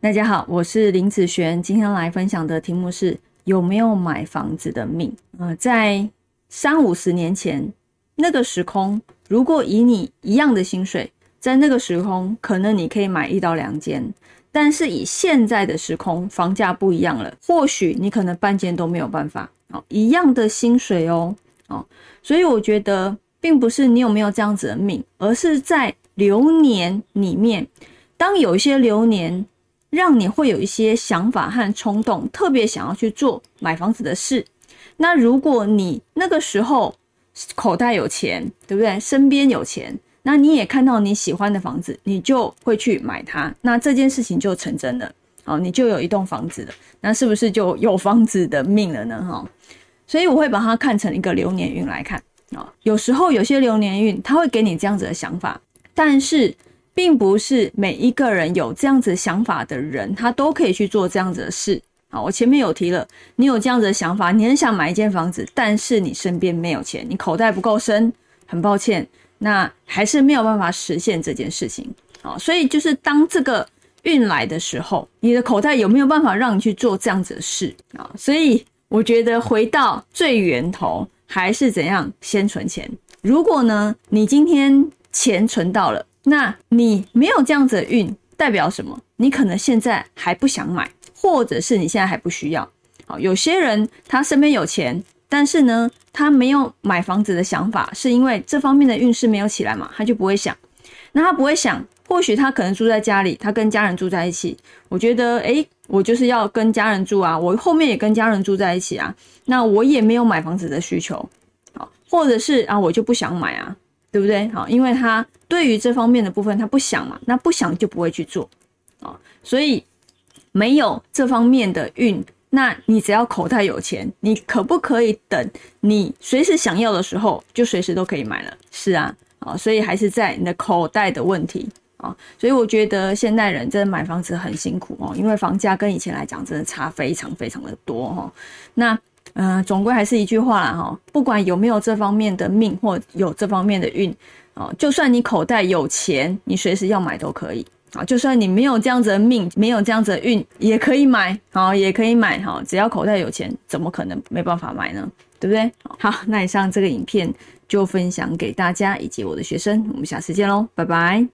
大家好，我是林子璇，今天来分享的题目是有没有买房子的命？呃，在三五十年前那个时空，如果以你一样的薪水，在那个时空，可能你可以买一到两间。但是以现在的时空，房价不一样了，或许你可能半间都没有办法。哦，一样的薪水哦，哦，所以我觉得并不是你有没有这样子的命，而是在流年里面，当有一些流年。让你会有一些想法和冲动，特别想要去做买房子的事。那如果你那个时候口袋有钱，对不对？身边有钱，那你也看到你喜欢的房子，你就会去买它。那这件事情就成真了，哦，你就有一栋房子了。那是不是就有房子的命了呢？哈，所以我会把它看成一个流年运来看啊。有时候有些流年运，它会给你这样子的想法，但是。并不是每一个人有这样子想法的人，他都可以去做这样子的事。好，我前面有提了，你有这样子的想法，你很想买一间房子，但是你身边没有钱，你口袋不够深，很抱歉，那还是没有办法实现这件事情。好，所以就是当这个运来的时候，你的口袋有没有办法让你去做这样子的事啊？所以我觉得回到最源头，还是怎样先存钱。如果呢，你今天钱存到了。那你没有这样子的运，代表什么？你可能现在还不想买，或者是你现在还不需要。好，有些人他身边有钱，但是呢，他没有买房子的想法，是因为这方面的运势没有起来嘛，他就不会想。那他不会想，或许他可能住在家里，他跟家人住在一起。我觉得，诶，我就是要跟家人住啊，我后面也跟家人住在一起啊，那我也没有买房子的需求。好，或者是啊，我就不想买啊。对不对？好，因为他对于这方面的部分他不想嘛，那不想就不会去做啊，所以没有这方面的运，那你只要口袋有钱，你可不可以等你随时想要的时候就随时都可以买了？是啊，啊，所以还是在你的口袋的问题啊，所以我觉得现代人真的买房子很辛苦哦，因为房价跟以前来讲真的差非常非常的多哈，那。嗯，总归还是一句话啦哈，不管有没有这方面的命或有这方面的运哦，就算你口袋有钱，你随时要买都可以啊。就算你没有这样子的命，没有这样子的运，也可以买，好，也可以买哈。只要口袋有钱，怎么可能没办法买呢？对不对？好，那以上这个影片就分享给大家以及我的学生，我们下次见喽，拜拜。